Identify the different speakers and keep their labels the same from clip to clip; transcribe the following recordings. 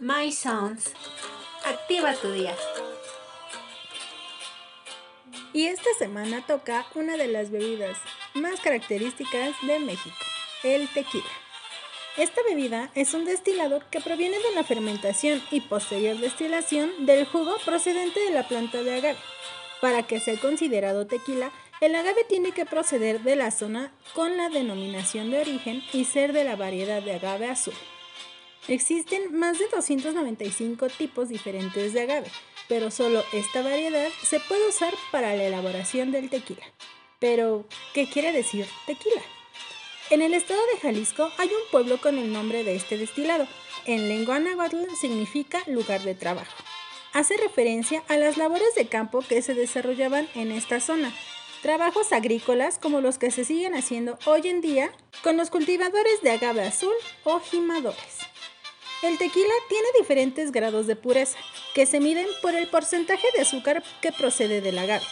Speaker 1: My Sounds. Activa tu día.
Speaker 2: Y esta semana toca una de las bebidas más características de México, el tequila. Esta bebida es un destilado que proviene de la fermentación y posterior destilación del jugo procedente de la planta de agave. Para que sea considerado tequila, el agave tiene que proceder de la zona con la denominación de origen y ser de la variedad de agave azul. Existen más de 295 tipos diferentes de agave, pero solo esta variedad se puede usar para la elaboración del tequila. Pero, ¿qué quiere decir tequila? En el estado de Jalisco hay un pueblo con el nombre de este destilado. En lengua náhuatl significa lugar de trabajo. Hace referencia a las labores de campo que se desarrollaban en esta zona, trabajos agrícolas como los que se siguen haciendo hoy en día con los cultivadores de agave azul o jimadores. El tequila tiene diferentes grados de pureza, que se miden por el porcentaje de azúcar que procede del agave.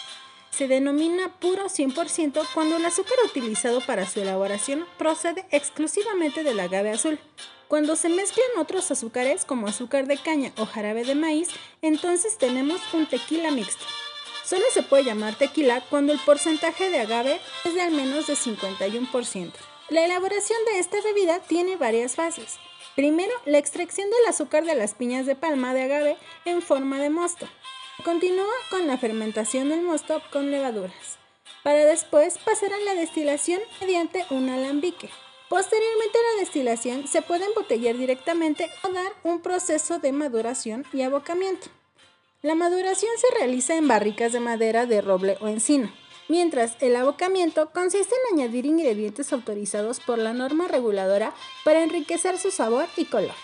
Speaker 2: Se denomina puro 100% cuando el azúcar utilizado para su elaboración procede exclusivamente del agave azul. Cuando se mezclan otros azúcares como azúcar de caña o jarabe de maíz, entonces tenemos un tequila mixto. Solo se puede llamar tequila cuando el porcentaje de agave es de al menos de 51%. La elaboración de esta bebida tiene varias fases. Primero, la extracción del azúcar de las piñas de palma de agave en forma de mosto. Continúa con la fermentación del mosto con levaduras, para después pasar a la destilación mediante un alambique. Posteriormente a la destilación se puede embotellar directamente o dar un proceso de maduración y abocamiento. La maduración se realiza en barricas de madera de roble o encino mientras el abocamiento consiste en añadir ingredientes autorizados por la norma reguladora para enriquecer su sabor y color.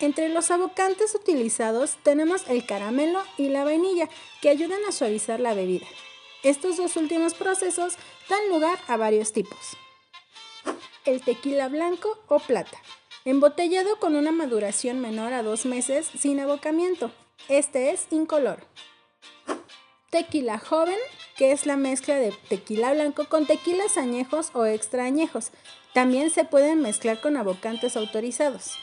Speaker 2: Entre los abocantes utilizados tenemos el caramelo y la vainilla, que ayudan a suavizar la bebida. Estos dos últimos procesos dan lugar a varios tipos. El tequila blanco o plata, embotellado con una maduración menor a dos meses sin abocamiento. Este es incoloro. Tequila joven que es la mezcla de tequila blanco con tequilas añejos o extra añejos. También se pueden mezclar con abocantes autorizados.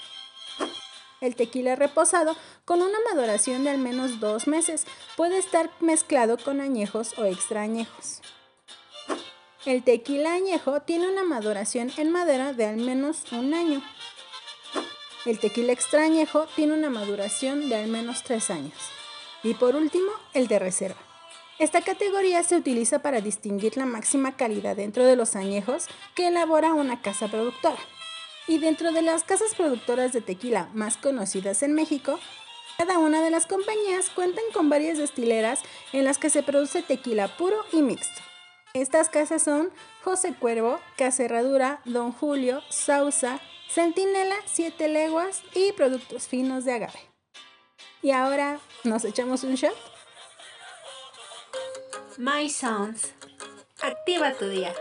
Speaker 2: El tequila reposado, con una maduración de al menos dos meses, puede estar mezclado con añejos o extra añejos. El tequila añejo tiene una maduración en madera de al menos un año. El tequila extra añejo tiene una maduración de al menos tres años. Y por último, el de reserva. Esta categoría se utiliza para distinguir la máxima calidad dentro de los añejos que elabora una casa productora. Y dentro de las casas productoras de tequila más conocidas en México, cada una de las compañías cuentan con varias destileras en las que se produce tequila puro y mixto. Estas casas son José Cuervo, Cacerradura, Don Julio, Sausa, Centinela, Siete Leguas y Productos Finos de Agave. Y ahora, ¿nos echamos un shot?
Speaker 1: My Sounds. Activa tu día.